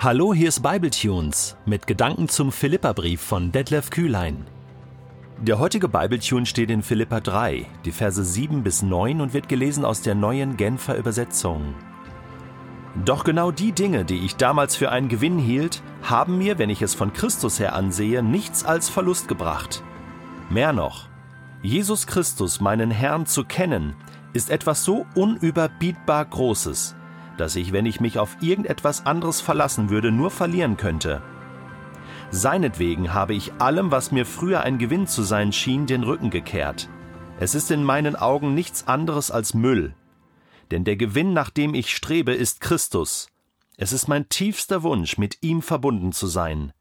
Hallo, hier ist Bibletunes mit Gedanken zum Philipperbrief von Detlef Kühlein. Der heutige Bibletune steht in Philippa 3, die Verse 7 bis 9 und wird gelesen aus der neuen Genfer Übersetzung. Doch genau die Dinge, die ich damals für einen Gewinn hielt, haben mir, wenn ich es von Christus her ansehe, nichts als Verlust gebracht. Mehr noch, Jesus Christus, meinen Herrn, zu kennen, ist etwas so unüberbietbar Großes, dass ich, wenn ich mich auf irgendetwas anderes verlassen würde, nur verlieren könnte. Seinetwegen habe ich allem, was mir früher ein Gewinn zu sein schien, den Rücken gekehrt. Es ist in meinen Augen nichts anderes als Müll. Denn der Gewinn, nach dem ich strebe, ist Christus. Es ist mein tiefster Wunsch, mit ihm verbunden zu sein.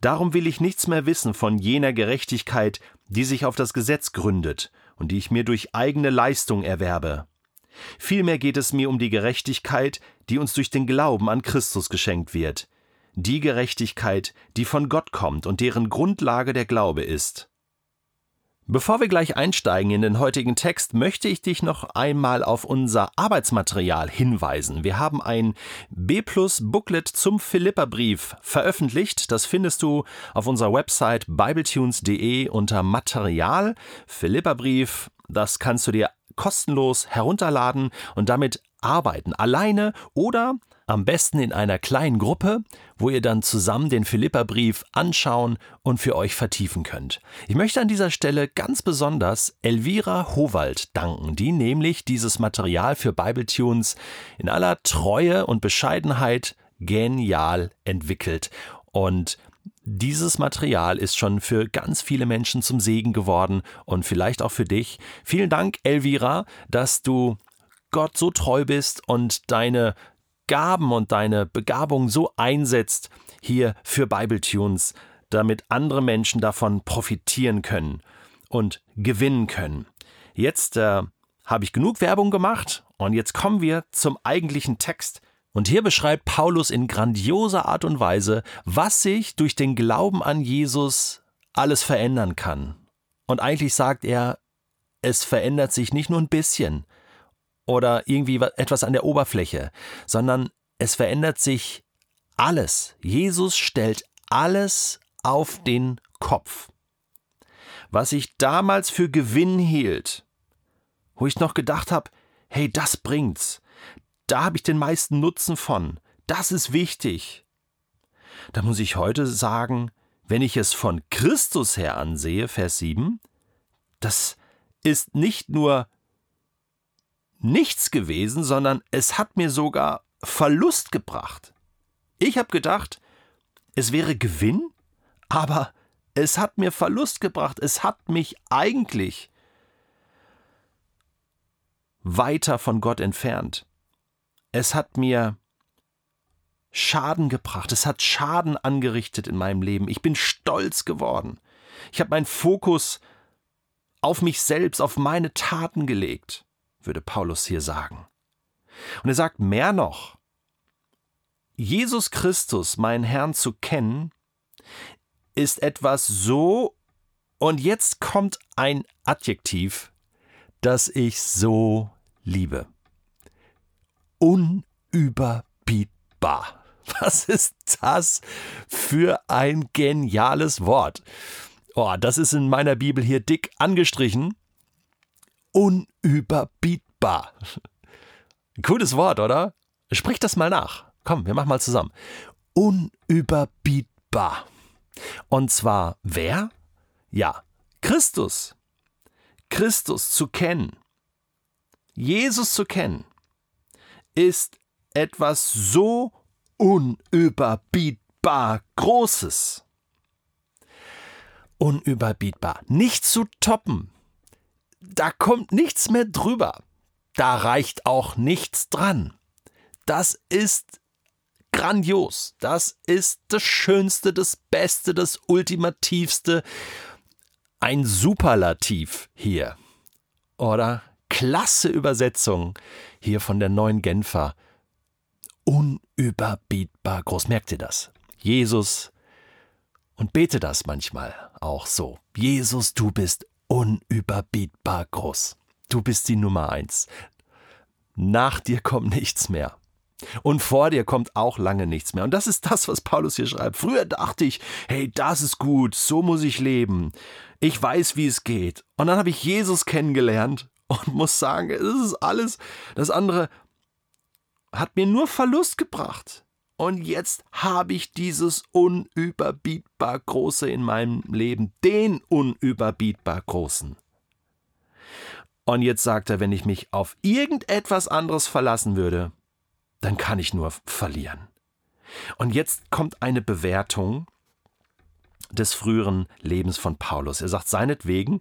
Darum will ich nichts mehr wissen von jener Gerechtigkeit, die sich auf das Gesetz gründet und die ich mir durch eigene Leistung erwerbe. Vielmehr geht es mir um die Gerechtigkeit, die uns durch den Glauben an Christus geschenkt wird, die Gerechtigkeit, die von Gott kommt und deren Grundlage der Glaube ist. Bevor wir gleich einsteigen in den heutigen Text, möchte ich dich noch einmal auf unser Arbeitsmaterial hinweisen. Wir haben ein B Plus Booklet zum Philipperbrief veröffentlicht. Das findest du auf unserer Website bibletunes.de unter Material. Philipperbrief, das kannst du dir kostenlos herunterladen und damit arbeiten, alleine oder am besten in einer kleinen Gruppe, wo ihr dann zusammen den Philipperbrief anschauen und für euch vertiefen könnt. Ich möchte an dieser Stelle ganz besonders Elvira Howald danken, die nämlich dieses Material für Bibletunes in aller Treue und Bescheidenheit genial entwickelt. Und dieses Material ist schon für ganz viele Menschen zum Segen geworden und vielleicht auch für dich. Vielen Dank, Elvira, dass du Gott so treu bist und deine Gaben und deine Begabung so einsetzt hier für Bibletunes, damit andere Menschen davon profitieren können und gewinnen können. Jetzt äh, habe ich genug Werbung gemacht und jetzt kommen wir zum eigentlichen Text. Und hier beschreibt Paulus in grandioser Art und Weise, was sich durch den Glauben an Jesus alles verändern kann. Und eigentlich sagt er, es verändert sich nicht nur ein bisschen, oder irgendwie etwas an der Oberfläche, sondern es verändert sich alles. Jesus stellt alles auf den Kopf. Was ich damals für Gewinn hielt, wo ich noch gedacht habe, hey, das bringt's, da habe ich den meisten Nutzen von, das ist wichtig. Da muss ich heute sagen, wenn ich es von Christus her ansehe, Vers 7, das ist nicht nur nichts gewesen, sondern es hat mir sogar Verlust gebracht. Ich habe gedacht, es wäre Gewinn, aber es hat mir Verlust gebracht. Es hat mich eigentlich weiter von Gott entfernt. Es hat mir Schaden gebracht. Es hat Schaden angerichtet in meinem Leben. Ich bin stolz geworden. Ich habe meinen Fokus auf mich selbst, auf meine Taten gelegt würde Paulus hier sagen. Und er sagt mehr noch, Jesus Christus, meinen Herrn zu kennen, ist etwas so, und jetzt kommt ein Adjektiv, das ich so liebe. Unüberbietbar. Was ist das für ein geniales Wort? Oh, das ist in meiner Bibel hier dick angestrichen unüberbietbar. Cooles Wort, oder? Sprich das mal nach. Komm, wir machen mal zusammen. Unüberbietbar. Und zwar wer? Ja, Christus. Christus zu kennen. Jesus zu kennen ist etwas so unüberbietbar Großes. Unüberbietbar. Nicht zu toppen da kommt nichts mehr drüber. Da reicht auch nichts dran. Das ist grandios. Das ist das Schönste, das Beste, das Ultimativste. Ein Superlativ hier. Oder klasse Übersetzung hier von der neuen Genfer. Unüberbietbar groß. Merkt ihr das? Jesus. Und bete das manchmal auch so. Jesus, du bist unüberbietbar groß. Du bist die Nummer eins. Nach dir kommt nichts mehr. Und vor dir kommt auch lange nichts mehr. Und das ist das, was Paulus hier schreibt. Früher dachte ich, hey, das ist gut, so muss ich leben. Ich weiß, wie es geht. Und dann habe ich Jesus kennengelernt und muss sagen, es ist alles, das andere hat mir nur Verlust gebracht. Und jetzt habe ich dieses unüberbietbar Große in meinem Leben, den unüberbietbar Großen. Und jetzt sagt er, wenn ich mich auf irgendetwas anderes verlassen würde, dann kann ich nur verlieren. Und jetzt kommt eine Bewertung des früheren Lebens von Paulus. Er sagt, seinetwegen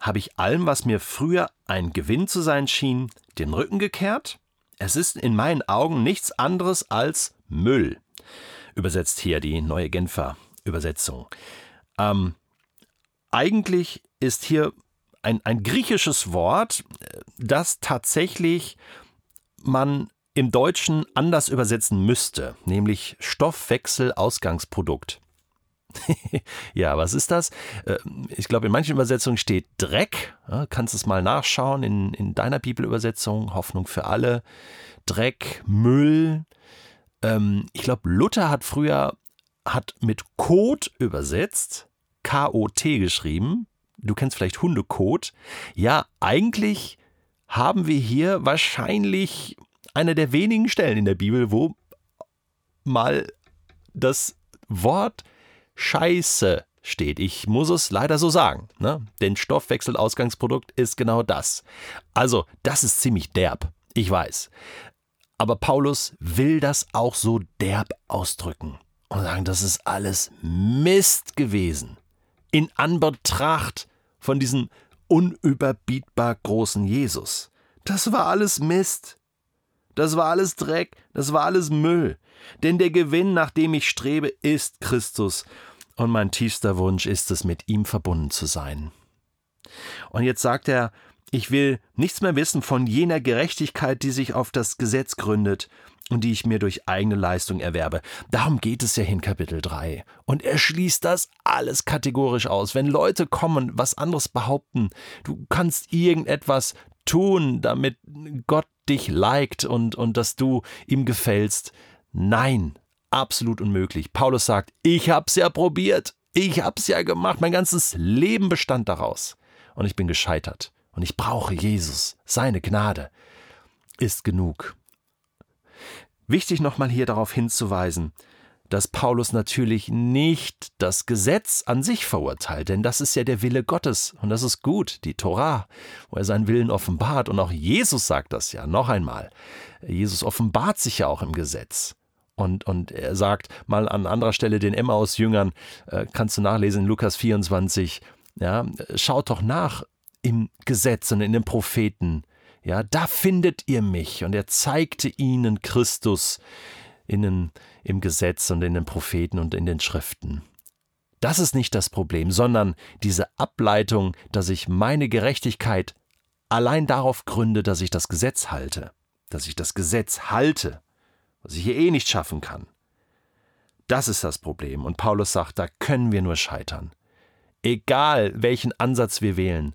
habe ich allem, was mir früher ein Gewinn zu sein schien, den Rücken gekehrt. Es ist in meinen Augen nichts anderes als Müll. Übersetzt hier die neue Genfer Übersetzung. Ähm, eigentlich ist hier ein, ein griechisches Wort, das tatsächlich man im Deutschen anders übersetzen müsste, nämlich Stoffwechselausgangsprodukt. ja, was ist das? Äh, ich glaube, in manchen Übersetzungen steht Dreck. Ja, kannst es mal nachschauen in, in deiner Bibelübersetzung, Hoffnung für alle. Dreck, Müll. Ähm, ich glaube, Luther hat früher hat mit Kot übersetzt, K-O-T geschrieben. Du kennst vielleicht Hundekot. Ja, eigentlich haben wir hier wahrscheinlich eine der wenigen Stellen in der Bibel, wo mal das Wort Scheiße steht. Ich muss es leider so sagen. Ne? Denn Stoffwechselausgangsprodukt ist genau das. Also, das ist ziemlich derb. Ich weiß. Aber Paulus will das auch so derb ausdrücken und sagen, das ist alles Mist gewesen. In Anbetracht von diesem unüberbietbar großen Jesus. Das war alles Mist. Das war alles Dreck, das war alles Müll. Denn der Gewinn, nach dem ich strebe, ist Christus. Und mein tiefster Wunsch ist es, mit ihm verbunden zu sein. Und jetzt sagt er, ich will nichts mehr wissen von jener Gerechtigkeit, die sich auf das Gesetz gründet und die ich mir durch eigene Leistung erwerbe. Darum geht es ja in Kapitel 3. Und er schließt das alles kategorisch aus. Wenn Leute kommen, was anderes behaupten, du kannst irgendetwas tun, damit Gott dich liked und, und dass du ihm gefällst. Nein, absolut unmöglich. Paulus sagt, ich hab's ja probiert, ich hab's ja gemacht, mein ganzes Leben bestand daraus. Und ich bin gescheitert. Und ich brauche Jesus, seine Gnade ist genug. Wichtig nochmal hier darauf hinzuweisen, dass Paulus natürlich nicht das Gesetz an sich verurteilt, denn das ist ja der Wille Gottes und das ist gut, die Torah, wo er seinen Willen offenbart und auch Jesus sagt das ja noch einmal. Jesus offenbart sich ja auch im Gesetz. Und, und er sagt mal an anderer Stelle den Emmaus-Jüngern, äh, kannst du nachlesen in Lukas 24, ja, schaut doch nach im Gesetz und in den Propheten. Ja, da findet ihr mich. Und er zeigte ihnen Christus, in im Gesetz und in den Propheten und in den Schriften. Das ist nicht das Problem, sondern diese Ableitung, dass ich meine Gerechtigkeit allein darauf gründe, dass ich das Gesetz halte, dass ich das Gesetz halte, was ich hier eh nicht schaffen kann. Das ist das Problem. Und Paulus sagt, da können wir nur scheitern. Egal welchen Ansatz wir wählen,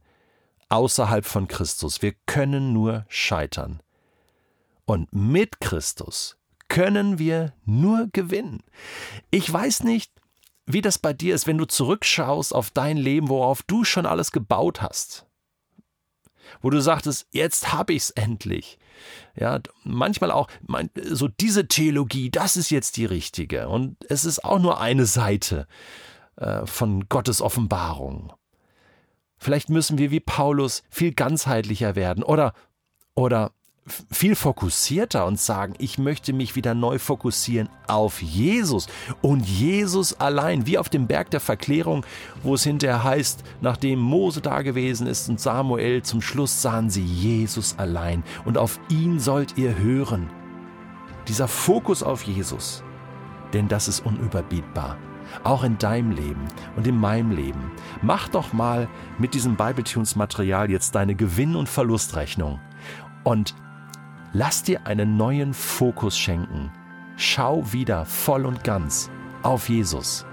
außerhalb von Christus, wir können nur scheitern. Und mit Christus können wir nur gewinnen. Ich weiß nicht, wie das bei dir ist, wenn du zurückschaust auf dein Leben, worauf du schon alles gebaut hast. Wo du sagtest, jetzt habe ich es endlich. Ja, manchmal auch so diese Theologie, das ist jetzt die richtige und es ist auch nur eine Seite äh, von Gottes Offenbarung. Vielleicht müssen wir wie Paulus viel ganzheitlicher werden oder oder viel fokussierter und sagen, ich möchte mich wieder neu fokussieren auf Jesus und Jesus allein, wie auf dem Berg der Verklärung, wo es hinterher heißt, nachdem Mose da gewesen ist und Samuel, zum Schluss sahen sie Jesus allein und auf ihn sollt ihr hören. Dieser Fokus auf Jesus, denn das ist unüberbietbar. Auch in deinem Leben und in meinem Leben. Mach doch mal mit diesem Bibletunes-Material jetzt deine Gewinn- und Verlustrechnung und Lass dir einen neuen Fokus schenken. Schau wieder voll und ganz auf Jesus.